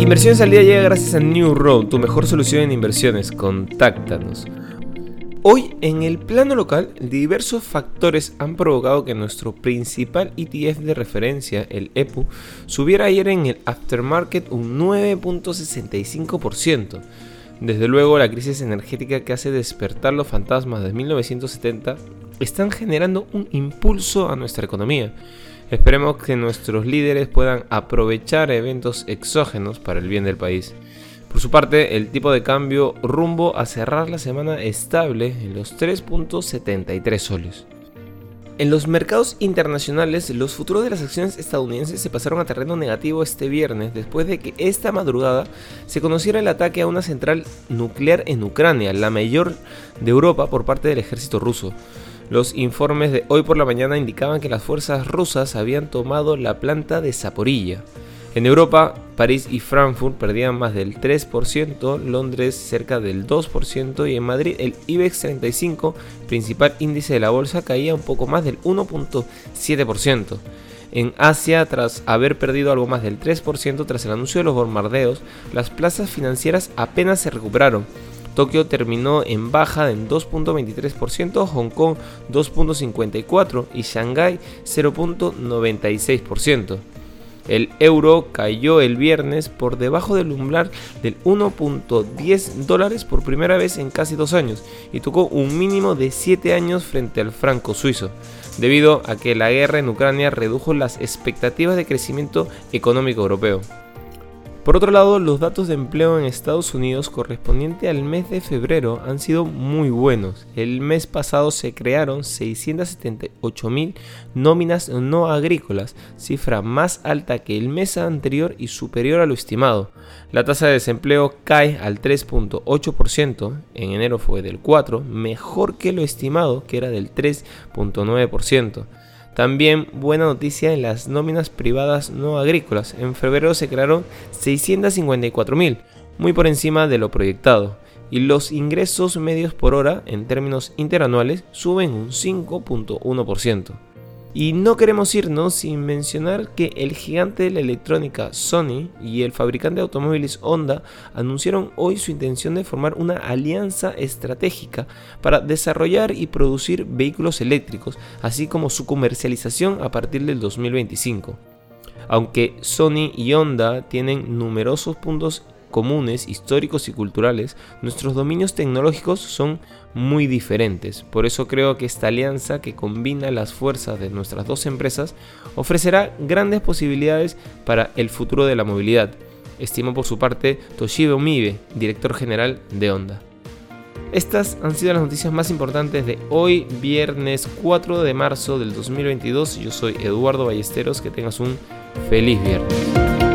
Inversiones al día llega gracias a New Road, tu mejor solución en inversiones. Contáctanos. Hoy, en el plano local, diversos factores han provocado que nuestro principal ETF de referencia, el EPU, subiera ayer en el aftermarket un 9.65%. Desde luego, la crisis energética que hace despertar los fantasmas de 1970 están generando un impulso a nuestra economía. Esperemos que nuestros líderes puedan aprovechar eventos exógenos para el bien del país. Por su parte, el tipo de cambio rumbo a cerrar la semana estable en los 3.73 soles. En los mercados internacionales, los futuros de las acciones estadounidenses se pasaron a terreno negativo este viernes después de que esta madrugada se conociera el ataque a una central nuclear en Ucrania, la mayor de Europa por parte del ejército ruso. Los informes de hoy por la mañana indicaban que las fuerzas rusas habían tomado la planta de Zaporilla. En Europa, París y Frankfurt perdían más del 3%, Londres cerca del 2% y en Madrid el IBEX 35, principal índice de la bolsa, caía un poco más del 1.7%. En Asia, tras haber perdido algo más del 3% tras el anuncio de los bombardeos, las plazas financieras apenas se recuperaron Tokio terminó en baja en 2.23%, Hong Kong 2.54% y Shanghai 0.96%. El euro cayó el viernes por debajo del umbral del 1.10 dólares por primera vez en casi dos años y tocó un mínimo de 7 años frente al franco suizo, debido a que la guerra en Ucrania redujo las expectativas de crecimiento económico europeo. Por otro lado, los datos de empleo en Estados Unidos correspondiente al mes de febrero han sido muy buenos. El mes pasado se crearon 678 mil nóminas no agrícolas, cifra más alta que el mes anterior y superior a lo estimado. La tasa de desempleo cae al 3.8%, en enero fue del 4%, mejor que lo estimado que era del 3.9%. También buena noticia en las nóminas privadas no agrícolas. En febrero se crearon 654.000, muy por encima de lo proyectado. Y los ingresos medios por hora en términos interanuales suben un 5.1%. Y no queremos irnos sin mencionar que el gigante de la electrónica Sony y el fabricante de automóviles Honda anunciaron hoy su intención de formar una alianza estratégica para desarrollar y producir vehículos eléctricos, así como su comercialización a partir del 2025. Aunque Sony y Honda tienen numerosos puntos comunes, históricos y culturales, nuestros dominios tecnológicos son muy diferentes. Por eso creo que esta alianza que combina las fuerzas de nuestras dos empresas ofrecerá grandes posibilidades para el futuro de la movilidad, estimó por su parte Toshiba Umibe, director general de Honda. Estas han sido las noticias más importantes de hoy, viernes 4 de marzo del 2022. Yo soy Eduardo Ballesteros, que tengas un feliz viernes.